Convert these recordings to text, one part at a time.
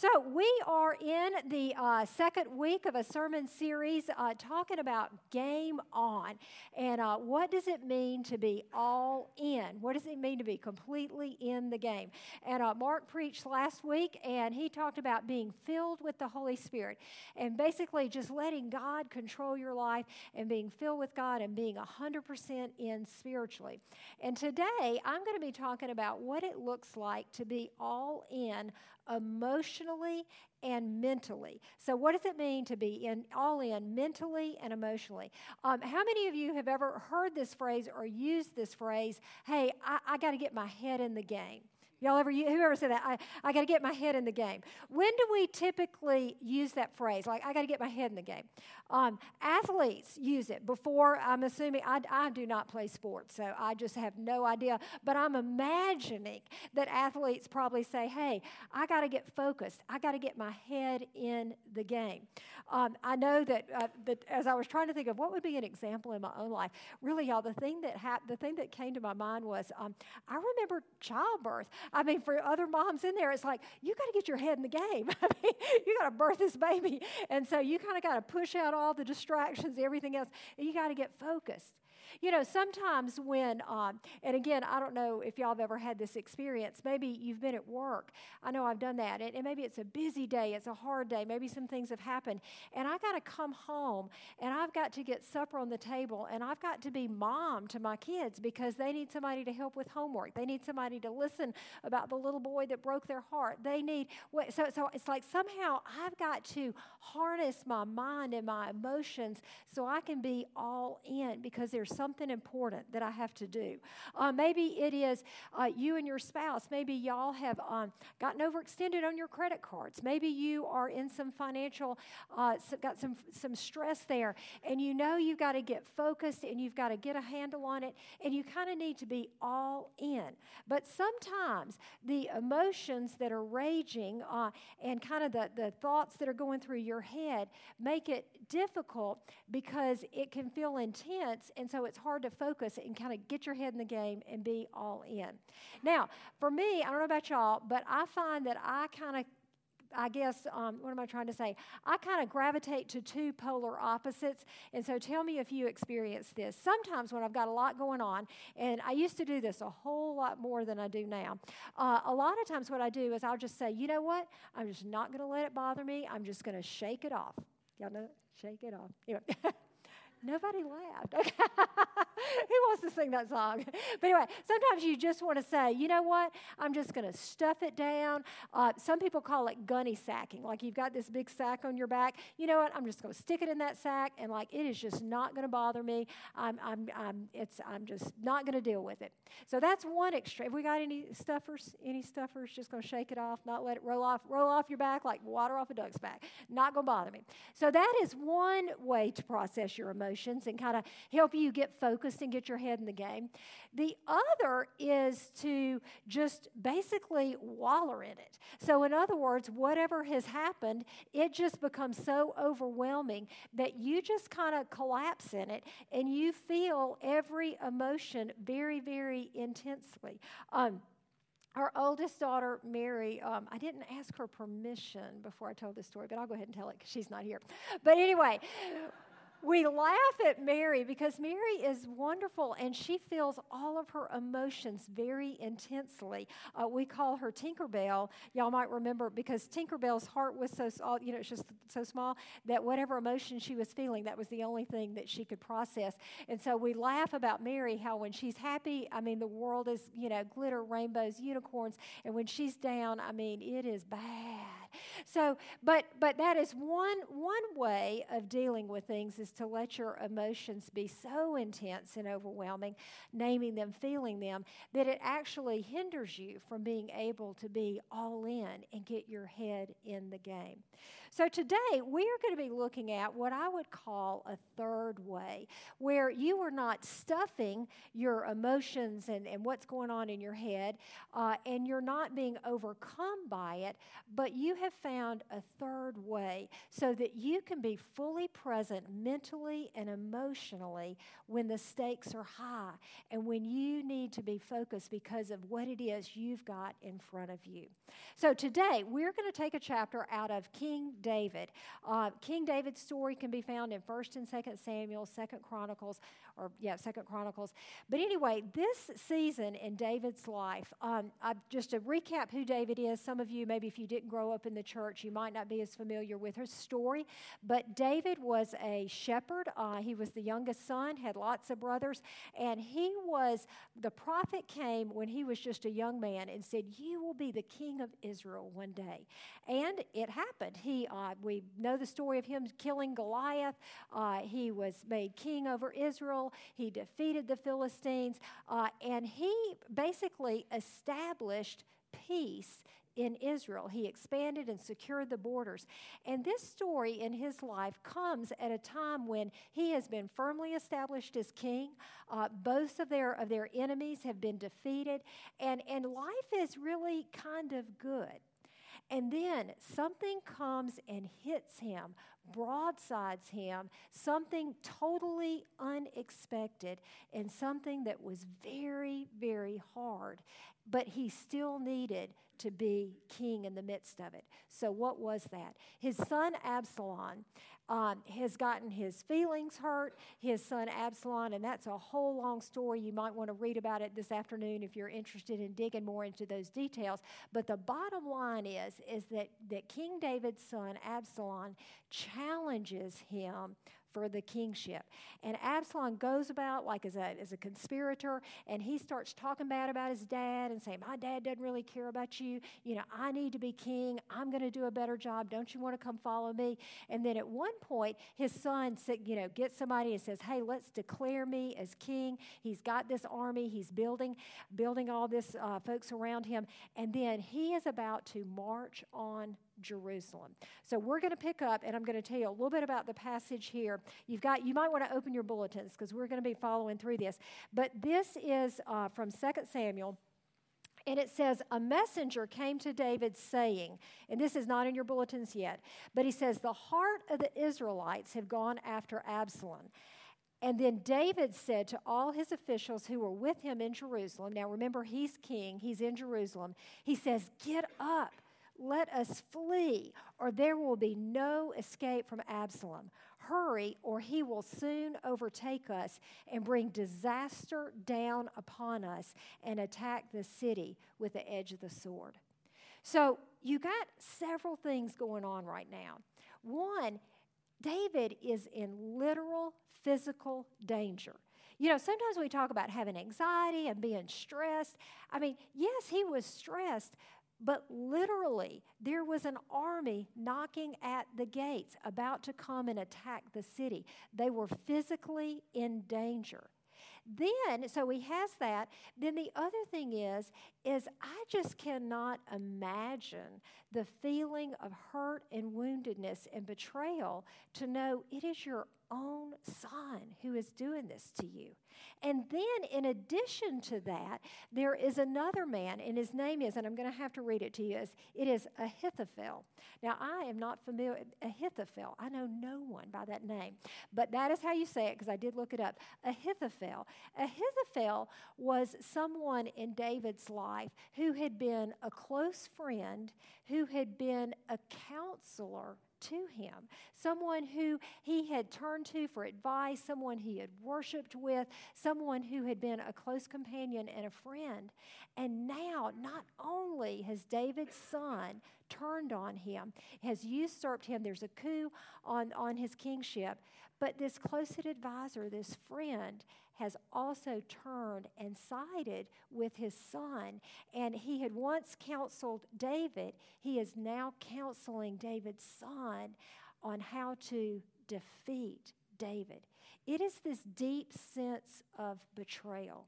So, we are in the uh, second week of a sermon series uh, talking about game on. And uh, what does it mean to be all in? What does it mean to be completely in the game? And uh, Mark preached last week, and he talked about being filled with the Holy Spirit and basically just letting God control your life and being filled with God and being 100% in spiritually. And today, I'm going to be talking about what it looks like to be all in emotionally and mentally. So, what does it mean to be in all in mentally and emotionally? Um, how many of you have ever heard this phrase or used this phrase? Hey, I, I got to get my head in the game. Y'all ever, whoever said that? I, I got to get my head in the game. When do we typically use that phrase? Like, I got to get my head in the game. Um, athletes use it before, I'm assuming, I, I do not play sports, so I just have no idea. But I'm imagining that athletes probably say, hey, I got to get focused. I got to get my head in the game. Um, I know that, uh, that as I was trying to think of what would be an example in my own life, really, y'all, the thing that, hap- the thing that came to my mind was um, I remember childbirth. I mean, for other moms in there, it's like, you got to get your head in the game. I mean, you got to birth this baby. And so you kind of got to push out all the distractions, everything else, and you got to get focused. You know, sometimes when, um, and again, I don't know if y'all have ever had this experience. Maybe you've been at work. I know I've done that. And, and maybe it's a busy day, it's a hard day, maybe some things have happened. And I got to come home and I've got to get supper on the table and I've got to be mom to my kids because they need somebody to help with homework. They need somebody to listen about the little boy that broke their heart. They need, so, so it's like somehow I've got to harness my mind and my emotions so I can be all in because there's something important that I have to do. Uh, maybe it is uh, you and your spouse. Maybe y'all have um, gotten overextended on your credit cards. Maybe you are in some financial, uh, got some, some stress there, and you know you've got to get focused and you've got to get a handle on it, and you kind of need to be all in. But sometimes the emotions that are raging uh, and kind of the, the thoughts that are going through your head make it difficult because it can feel intense, and so it's hard to focus and kind of get your head in the game and be all in. Now, for me, I don't know about y'all, but I find that I kind of I guess, um, what am I trying to say? I kind of gravitate to two polar opposites. And so tell me if you experience this. Sometimes when I've got a lot going on, and I used to do this a whole lot more than I do now, uh, a lot of times what I do is I'll just say, you know what? I'm just not going to let it bother me. I'm just going to shake it off. Y'all know? Shake it off. Anyway. Nobody laughed. Okay. Who wants to sing that song? But anyway, sometimes you just want to say, you know what? I'm just going to stuff it down. Uh, some people call it gunny sacking. Like you've got this big sack on your back. You know what? I'm just going to stick it in that sack, and like it is just not going to bother me. I'm, I'm, I'm, it's, I'm just not going to deal with it. So that's one extreme. Have we got any stuffers? Any stuffers? Just going to shake it off, not let it roll off, roll off your back like water off a duck's back. Not going to bother me. So that is one way to process your emotions emotions and kind of help you get focused and get your head in the game. The other is to just basically waller in it. So, in other words, whatever has happened, it just becomes so overwhelming that you just kind of collapse in it and you feel every emotion very, very intensely. Um, our oldest daughter, Mary, um, I didn't ask her permission before I told this story, but I'll go ahead and tell it because she's not here. But anyway, we laugh at Mary because Mary is wonderful and she feels all of her emotions very intensely. Uh, we call her Tinkerbell. Y'all might remember because Tinkerbell's heart was so small, you know, it's just so small that whatever emotion she was feeling, that was the only thing that she could process. And so we laugh about Mary, how when she's happy, I mean, the world is, you know, glitter, rainbows, unicorns. And when she's down, I mean, it is bad. So, but but that is one one way of dealing with things is to let your emotions be so intense and overwhelming, naming them, feeling them, that it actually hinders you from being able to be all in and get your head in the game. So today we are going to be looking at what I would call a third way, where you are not stuffing your emotions and, and what's going on in your head, uh, and you're not being overcome by it, but you have found a third way so that you can be fully present mentally and emotionally when the stakes are high and when you need to be focused because of what it is you've got in front of you. So today, we're going to take a chapter out of King David. Uh, King David's story can be found in 1st and 2nd Samuel, 2nd Chronicles, or yeah, Second Chronicles. But anyway, this season in David's life, um, I, just to recap who David is. Some of you, maybe if you didn't grow up in the church, you might not be as familiar with his story. But David was a shepherd. Uh, he was the youngest son, had lots of brothers, and he was the prophet came when he was just a young man and said, "You will be the king of Israel one day," and it happened. He, uh, we know the story of him killing Goliath. Uh, he was made king over Israel. He defeated the Philistines, uh, and he basically established peace in Israel. He expanded and secured the borders. And this story in his life comes at a time when he has been firmly established as king. Uh, both of their, of their enemies have been defeated, and, and life is really kind of good. And then something comes and hits him, broadsides him, something totally unexpected, and something that was very, very hard. But he still needed to be king in the midst of it. So, what was that? His son Absalom um, has gotten his feelings hurt, his son Absalom, and that's a whole long story. You might want to read about it this afternoon if you're interested in digging more into those details. But the bottom line is, is that, that King David's son Absalom challenges him for the kingship. And Absalom goes about like as a, as a conspirator, and he starts talking bad about his dad and saying, My dad doesn't really care about you. You know, I need to be king. I'm going to do a better job. Don't you want to come follow me? And then at one point, his son, said, you know, gets somebody and says, Hey, let's declare me as king. He's got this army. He's building, building all this uh, folks around him. And then he is about to march on Jerusalem. So we're going to pick up, and I'm going to tell you a little bit about the passage here. You've got, you might want to open your bulletins because we're going to be following through this. But this is uh, from 2 Samuel. And it says, A messenger came to David saying, and this is not in your bulletins yet, but he says, The heart of the Israelites have gone after Absalom. And then David said to all his officials who were with him in Jerusalem, now remember, he's king, he's in Jerusalem. He says, Get up let us flee, or there will be no escape from Absalom. Hurry, or he will soon overtake us and bring disaster down upon us and attack the city with the edge of the sword. So, you got several things going on right now. One, David is in literal physical danger. You know, sometimes we talk about having anxiety and being stressed. I mean, yes, he was stressed, but literally, there was an army knocking at the gates, about to come and attack the city. They were physically in danger. Then, so he has that. Then the other thing is, is I just cannot imagine the feeling of hurt and woundedness and betrayal to know it is your own son who is doing this to you. And then, in addition to that, there is another man, and his name is, and I'm going to have to read it to you, is, it is Ahithophel. Now, I am not familiar, Ahithophel, I know no one by that name, but that is how you say it because I did look it up. Ahithophel. Ahithophel was someone in David's life who had been a close friend, who had been a counselor to him, someone who he had turned to for advice, someone he had worshiped with, someone who had been a close companion and a friend. And now, not only has David's son turned on him, has usurped him, there's a coup on, on his kingship, but this close advisor, this friend, has also turned and sided with his son. And he had once counseled David, he is now counseling David's son on how to defeat David. It is this deep sense of betrayal.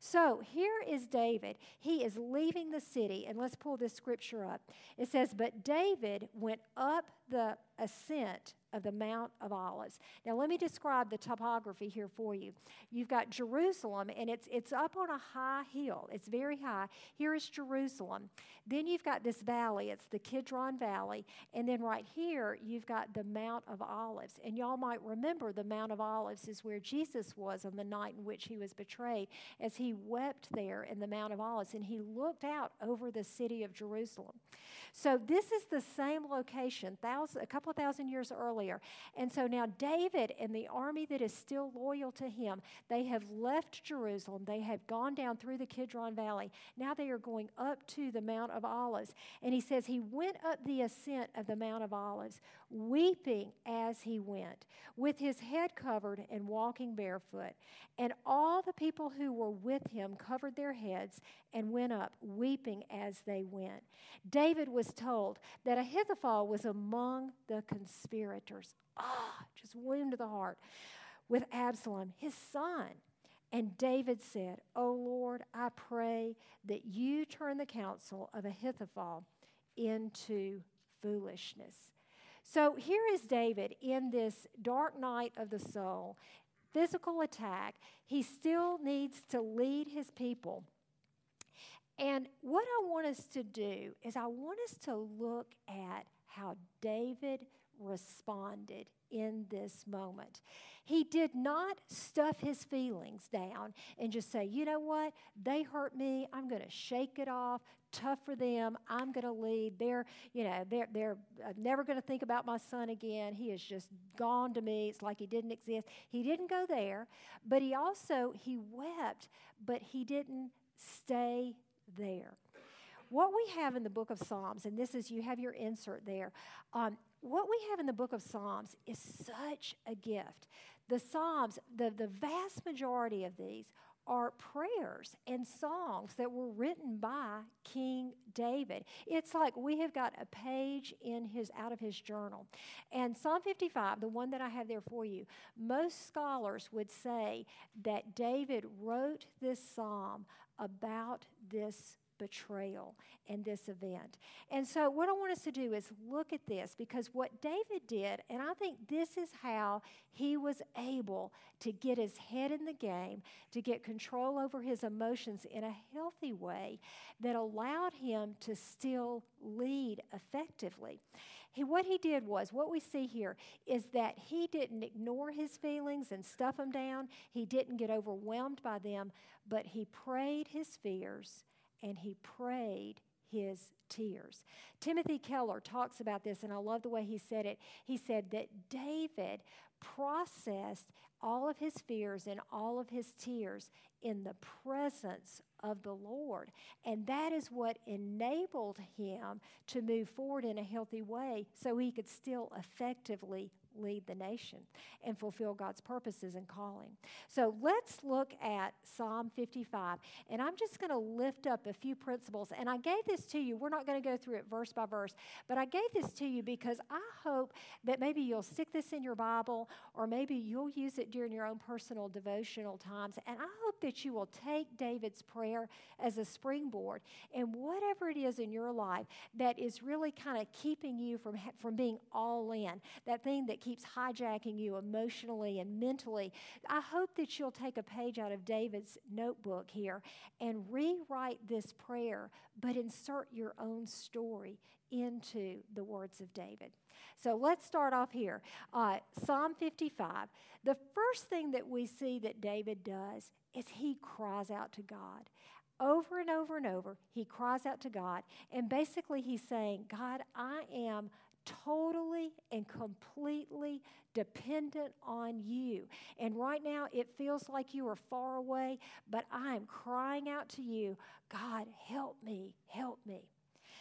So here is David. He is leaving the city, and let's pull this scripture up. It says, But David went up the ascent of the Mount of Olives. Now, let me describe the topography here for you. You've got Jerusalem, and it's, it's up on a high hill. It's very high. Here is Jerusalem. Then you've got this valley. It's the Kidron Valley. And then right here, you've got the Mount of Olives. And y'all might remember the Mount of Olives is where Jesus was on the night in which he was betrayed, as he wept there in the Mount of Olives, and he looked out over the city of Jerusalem. So this is the same location, thousand, a couple of thousand years earlier. And so now David and the army that is still loyal to him, they have left Jerusalem. They have gone down through the Kidron Valley. Now they are going up to the Mount of Olives. And he says he went up the ascent of the Mount of Olives, weeping as he went, with his head covered and walking barefoot. And all the people who were with him covered their heads and went up, weeping as they went. David was told that Ahithophel was among the conspirators. Ah, just wound to the heart. With Absalom, his son. And David said, O Lord, I pray that you turn the counsel of Ahithophel into foolishness. So here is David in this dark night of the soul, physical attack. He still needs to lead his people. And what I want us to do is, I want us to look at how David responded in this moment. He did not stuff his feelings down and just say, you know what, they hurt me, I'm going to shake it off, tough for them. I'm going to lead. They're, you know, they're, they're uh, never going to think about my son again. He is just gone to me. It's like he didn't exist. He didn't go there, but he also, he wept, but he didn't stay there. What we have in the book of Psalms, and this is, you have your insert there, um, what we have in the book of Psalms is such a gift. The Psalms, the, the vast majority of these are prayers and songs that were written by King David. It's like we have got a page in his out of his journal. And Psalm 55, the one that I have there for you, most scholars would say that David wrote this psalm about this betrayal and this event. And so, what I want us to do is look at this because what David did, and I think this is how he was able to get his head in the game, to get control over his emotions in a healthy way that allowed him to still lead effectively. He, what he did was, what we see here is that he didn't ignore his feelings and stuff them down. He didn't get overwhelmed by them, but he prayed his fears and he prayed his tears. Timothy Keller talks about this, and I love the way he said it. He said that David processed all of his fears and all of his tears in the presence of the Lord. And that is what enabled him to move forward in a healthy way so he could still effectively lead the nation and fulfill God's purposes and calling. So let's look at Psalm 55. And I'm just going to lift up a few principles. And I gave this to you. We're not going to go through it verse by verse, but I gave this to you because I hope that maybe you'll stick this in your Bible or maybe you'll use it during your own personal devotional times. And I hope that you will take David's prayer as a springboard and whatever it is in your life that is really kind of keeping you from, from being all in, that thing that keeps hijacking you emotionally and mentally. I hope that you'll take a page out of David's notebook here and rewrite this prayer, but insert your own story into the words of David. So let's start off here. Uh, Psalm 55. The first thing that we see that David does is he cries out to God. Over and over and over, he cries out to God. And basically, he's saying, God, I am totally and completely dependent on you. And right now it feels like you are far away, but I am crying out to you God, help me, help me.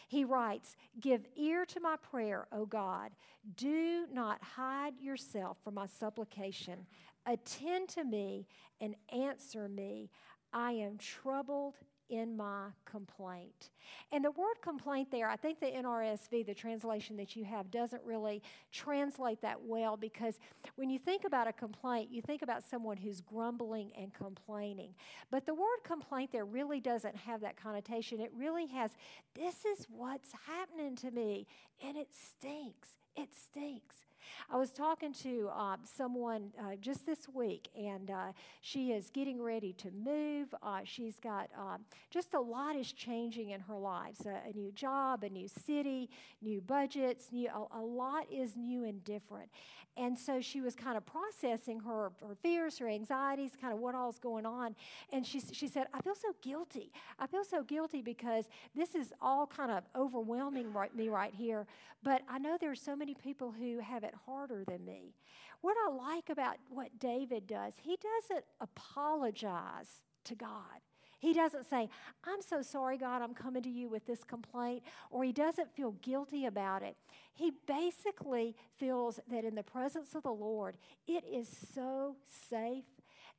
He writes, Give ear to my prayer, O God. Do not hide yourself from my supplication. Attend to me and answer me. I am troubled in my complaint. And the word complaint there, I think the NRSV, the translation that you have, doesn't really translate that well because when you think about a complaint, you think about someone who's grumbling and complaining. But the word complaint there really doesn't have that connotation. It really has, this is what's happening to me, and it stinks. It stinks. I was talking to uh, someone uh, just this week, and uh, she is getting ready to move. Uh, she's got um, just a lot is changing in her life so a new job, a new city, new budgets, new, a, a lot is new and different. And so she was kind of processing her, her fears, her anxieties, kind of what all's going on. And she, she said, I feel so guilty. I feel so guilty because this is all kind of overwhelming right, me right here. But I know there's so many people who have it harder than me. What I like about what David does, he doesn't apologize to God. He doesn't say, I'm so sorry, God, I'm coming to you with this complaint, or he doesn't feel guilty about it. He basically feels that in the presence of the Lord, it is so safe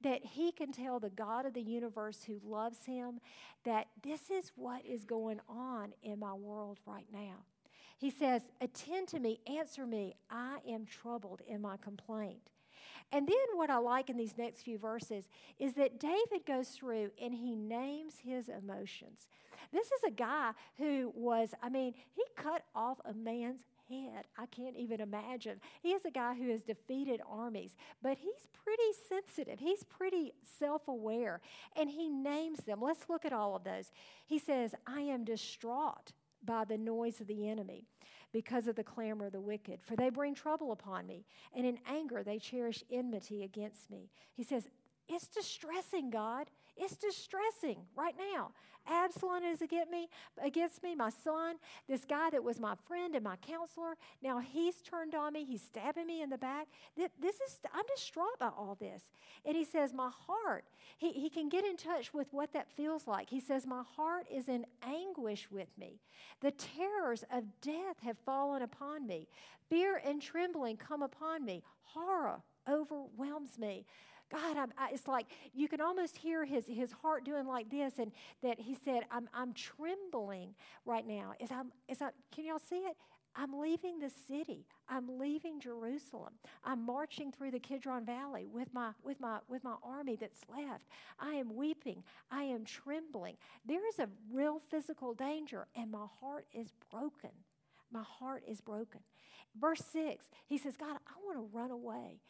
that he can tell the God of the universe who loves him that this is what is going on in my world right now. He says, Attend to me, answer me. I am troubled in my complaint. And then what I like in these next few verses is that David goes through and he names his emotions. This is a guy who was, I mean, he cut off a man's head. I can't even imagine. He is a guy who has defeated armies, but he's pretty sensitive. He's pretty self aware, and he names them. Let's look at all of those. He says, I am distraught by the noise of the enemy because of the clamor of the wicked, for they bring trouble upon me, and in anger they cherish enmity against me. He says, It's distressing, God. It's distressing right now. Absalom is against me, against me, my son, this guy that was my friend and my counselor. Now he's turned on me. He's stabbing me in the back. This is I'm distraught by all this. And he says, My heart, he, he can get in touch with what that feels like. He says, My heart is in anguish with me. The terrors of death have fallen upon me. Fear and trembling come upon me. Horror overwhelms me. God, I'm, I, it's like you can almost hear his, his heart doing like this, and that he said, I'm, I'm trembling right now. Is I'm, is I, can y'all see it? I'm leaving the city. I'm leaving Jerusalem. I'm marching through the Kidron Valley with my, with, my, with my army that's left. I am weeping. I am trembling. There is a real physical danger, and my heart is broken. My heart is broken. Verse 6, he says, God, I want to run away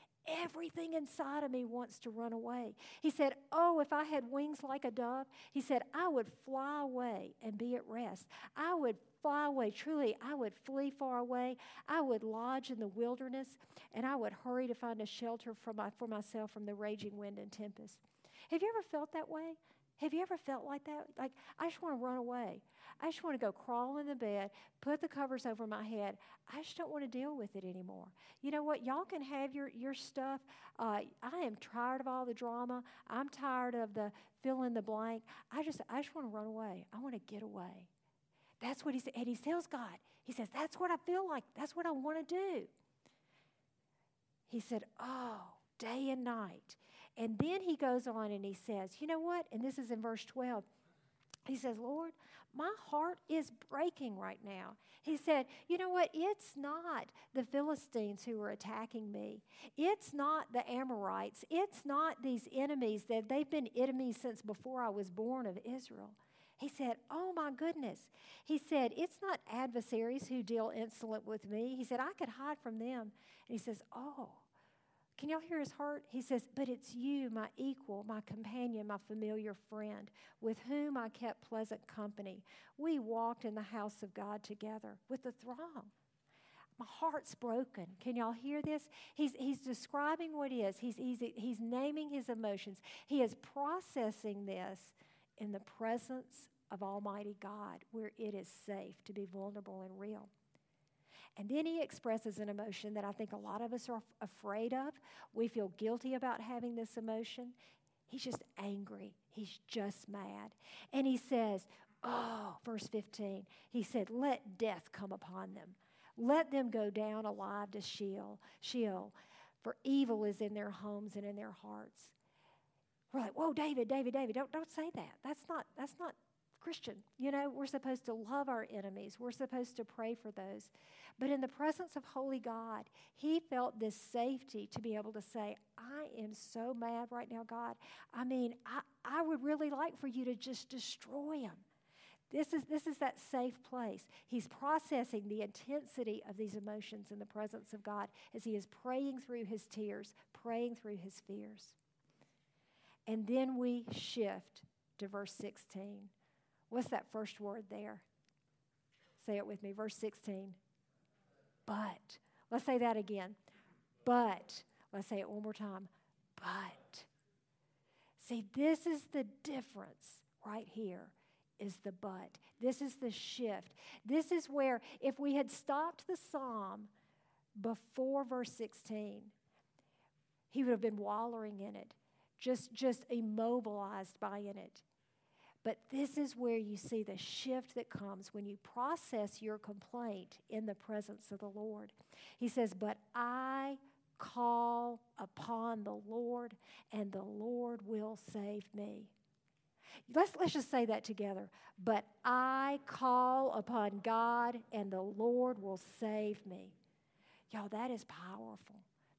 Everything inside of me wants to run away. He said, Oh, if I had wings like a dove, he said, I would fly away and be at rest. I would fly away. Truly, I would flee far away. I would lodge in the wilderness, and I would hurry to find a shelter for, my, for myself from the raging wind and tempest. Have you ever felt that way? Have you ever felt like that? Like, I just want to run away. I just want to go crawl in the bed, put the covers over my head. I just don't want to deal with it anymore. You know what? Y'all can have your, your stuff. Uh, I am tired of all the drama. I'm tired of the fill in the blank. I just, I just want to run away. I want to get away. That's what he said. And he tells God, he says, That's what I feel like. That's what I want to do. He said, Oh, day and night. And then he goes on and he says, You know what? And this is in verse 12. He says, Lord, my heart is breaking right now. He said, You know what? It's not the Philistines who are attacking me. It's not the Amorites. It's not these enemies that they've been enemies since before I was born of Israel. He said, Oh my goodness. He said, It's not adversaries who deal insolent with me. He said, I could hide from them. And he says, Oh, can y'all hear his heart? He says, But it's you, my equal, my companion, my familiar friend, with whom I kept pleasant company. We walked in the house of God together with the throng. My heart's broken. Can y'all hear this? He's, he's describing what is. He's, he's, he's naming his emotions. He is processing this in the presence of Almighty God, where it is safe to be vulnerable and real. And then he expresses an emotion that I think a lot of us are afraid of. We feel guilty about having this emotion. He's just angry. He's just mad. And he says, Oh, verse 15, he said, Let death come upon them. Let them go down alive to Sheol, Sheol, for evil is in their homes and in their hearts. We're like, whoa, David, David, David, don't, don't say that. That's not, that's not Christian. You know, we're supposed to love our enemies, we're supposed to pray for those. But in the presence of Holy God, he felt this safety to be able to say, I am so mad right now, God. I mean, I, I would really like for you to just destroy them. This is, this is that safe place. He's processing the intensity of these emotions in the presence of God as he is praying through his tears, praying through his fears. And then we shift to verse 16. What's that first word there? Say it with me. Verse 16. But. Let's say that again. But. Let's say it one more time. But. See, this is the difference right here is the but. This is the shift. This is where, if we had stopped the psalm before verse 16, he would have been wallowing in it, just, just immobilized by in it. But this is where you see the shift that comes when you process your complaint in the presence of the Lord. He says, But I call upon the Lord, and the Lord will save me. Let's, let's just say that together. But I call upon God, and the Lord will save me. Y'all, that is powerful.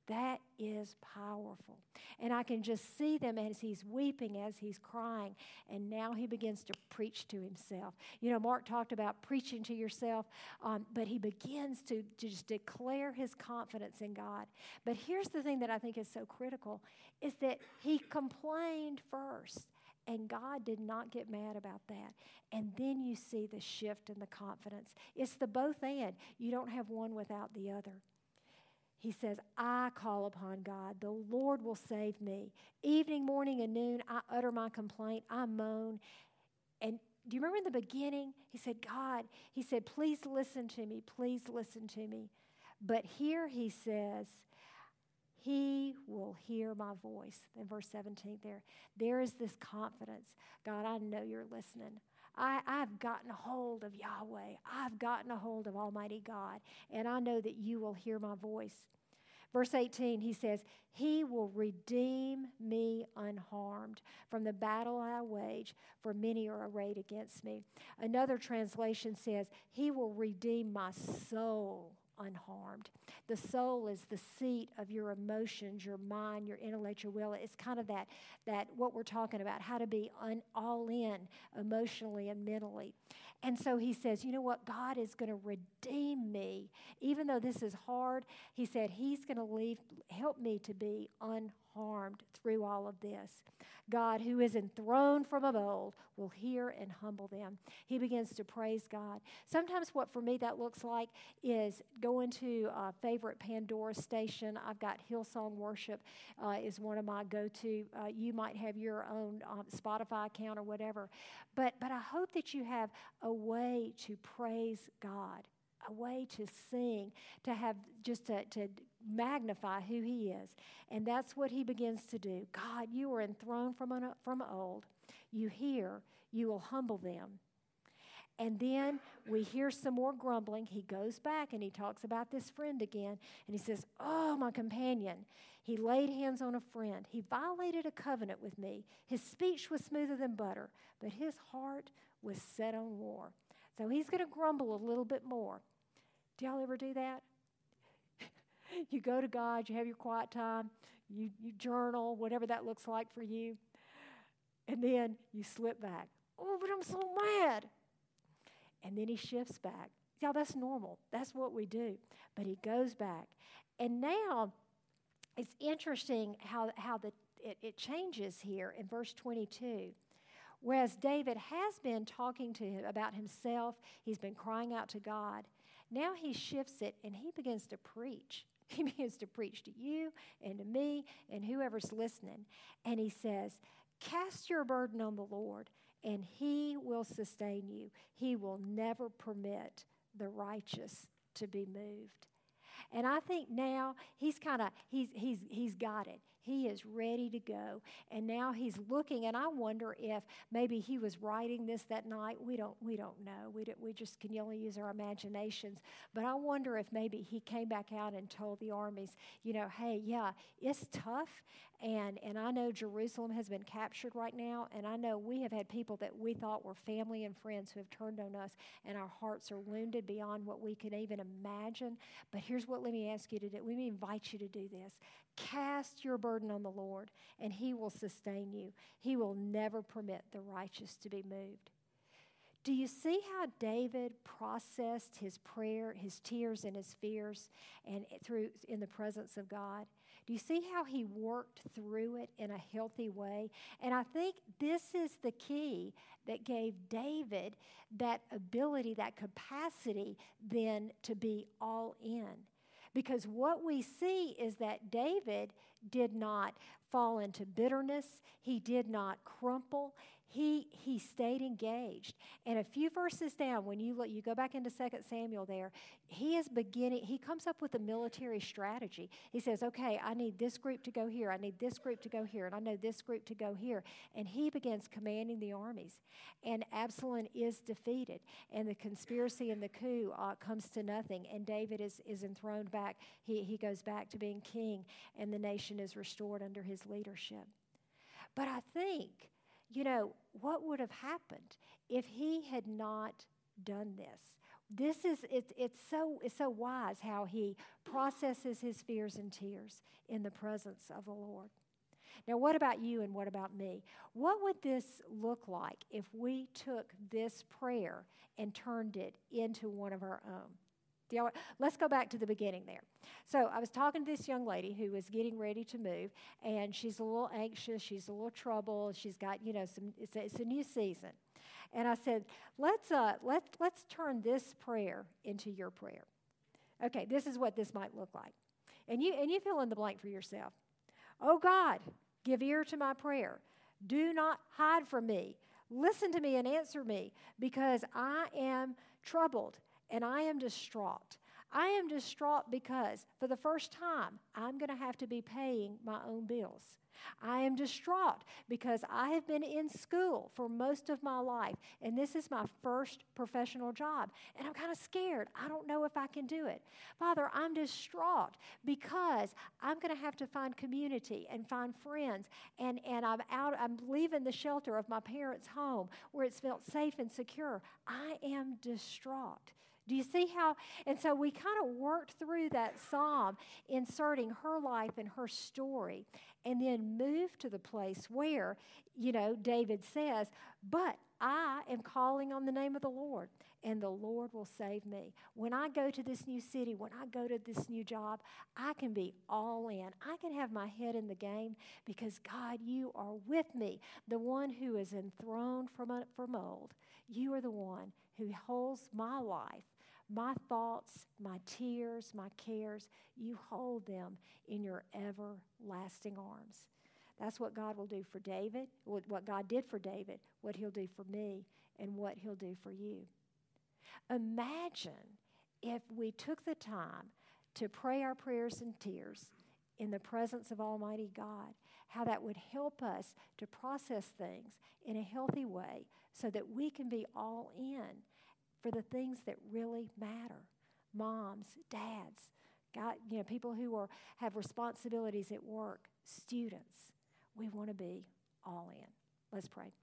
That is powerful. And I can just see them as he's weeping, as he's crying. And now he begins to preach to himself. You know, Mark talked about preaching to yourself, um, but he begins to, to just declare his confidence in God. But here's the thing that I think is so critical is that he complained first. And God did not get mad about that. And then you see the shift in the confidence. It's the both and. You don't have one without the other. He says, I call upon God. The Lord will save me. Evening, morning, and noon, I utter my complaint. I moan. And do you remember in the beginning? He said, God, he said, please listen to me. Please listen to me. But here he says, he will hear my voice. In verse 17, there, there is this confidence. God, I know you're listening. I, I've gotten a hold of Yahweh. I've gotten a hold of Almighty God, and I know that you will hear my voice. Verse 18, he says, He will redeem me unharmed from the battle I wage, for many are arrayed against me. Another translation says, He will redeem my soul unharmed. The soul is the seat of your emotions, your mind, your intellect, your will. It's kind of that, that what we're talking about, how to be un, all in emotionally and mentally. And so he says, you know what? God is going to redeem me. Even though this is hard, he said, he's going to leave, help me to be unharmed through all of this. God, who is enthroned from of old, will hear and humble them. He begins to praise God. Sometimes, what for me that looks like is going to a favorite Pandora station. I've got Hillsong Worship uh, is one of my go-to. Uh, you might have your own um, Spotify account or whatever, but but I hope that you have a way to praise God a way to sing, to have just to, to magnify who he is. And that's what he begins to do. God, you are enthroned from, an, from old. You hear, you will humble them. And then we hear some more grumbling. He goes back and he talks about this friend again. And he says, Oh, my companion. He laid hands on a friend. He violated a covenant with me. His speech was smoother than butter, but his heart was set on war. So he's going to grumble a little bit more. Do y'all ever do that? you go to God, you have your quiet time, you, you journal, whatever that looks like for you, and then you slip back. Oh, but I'm so mad. And then he shifts back. Yeah, that's normal. That's what we do. But he goes back. And now it's interesting how, how the, it, it changes here in verse 22. Whereas David has been talking to him about himself, he's been crying out to God. Now he shifts it and he begins to preach. He begins to preach to you and to me and whoever's listening. And he says, Cast your burden on the Lord, and he will sustain you. He will never permit the righteous to be moved. And I think now he's kind of he's he's he's got it. He is ready to go. And now he's looking, and I wonder if maybe he was writing this that night. We don't, we don't know. We, don't, we just can only use our imaginations. But I wonder if maybe he came back out and told the armies, you know, hey, yeah, it's tough. And, and I know Jerusalem has been captured right now. And I know we have had people that we thought were family and friends who have turned on us, and our hearts are wounded beyond what we can even imagine. But here's what let me ask you to do. Me invite you to do this. Cast your burden on the Lord, and He will sustain you. He will never permit the righteous to be moved. Do you see how David processed his prayer, his tears, and his fears, and through in the presence of God? Do you see how he worked through it in a healthy way? And I think this is the key that gave David that ability, that capacity, then to be all in. Because what we see is that David did not fall into bitterness, he did not crumple, he, he stayed engaged. And a few verses down, when you look, you go back into 2 Samuel there, he is beginning, he comes up with a military strategy. He says, okay, I need this group to go here, I need this group to go here, and I know this group to go here. And he begins commanding the armies. And Absalom is defeated, and the conspiracy and the coup uh, comes to nothing, and David is, is enthroned back. He, he goes back to being king, and the nation is restored under his leadership. But I think you know, what would have happened if he had not done this? This is it's it's so it's so wise how he processes his fears and tears in the presence of the Lord. Now, what about you and what about me? What would this look like if we took this prayer and turned it into one of our own? Let's go back to the beginning there. So I was talking to this young lady who was getting ready to move, and she's a little anxious. She's a little troubled. She's got, you know, some. It's a, it's a new season, and I said, let's uh, let let's turn this prayer into your prayer. Okay, this is what this might look like, and you and you fill in the blank for yourself. Oh God, give ear to my prayer. Do not hide from me. Listen to me and answer me, because I am troubled and I am distraught. I am distraught because for the first time, I'm going to have to be paying my own bills. I am distraught because I have been in school for most of my life, and this is my first professional job, and I'm kind of scared. I don't know if I can do it. Father, I'm distraught because I'm going to have to find community and find friends, and, and I'm out, I'm leaving the shelter of my parents' home where it's felt safe and secure. I am distraught. Do you see how? And so we kind of worked through that psalm, inserting her life and her story, and then moved to the place where, you know, David says, But I am calling on the name of the Lord, and the Lord will save me. When I go to this new city, when I go to this new job, I can be all in. I can have my head in the game because, God, you are with me, the one who is enthroned from, from old. You are the one who holds my life my thoughts, my tears, my cares, you hold them in your everlasting arms. That's what God will do for David, what God did for David, what he'll do for me, and what he'll do for you. Imagine if we took the time to pray our prayers and tears in the presence of Almighty God, how that would help us to process things in a healthy way so that we can be all in for the things that really matter moms, dads, God, you know, people who are, have responsibilities at work, students. We want to be all in. Let's pray.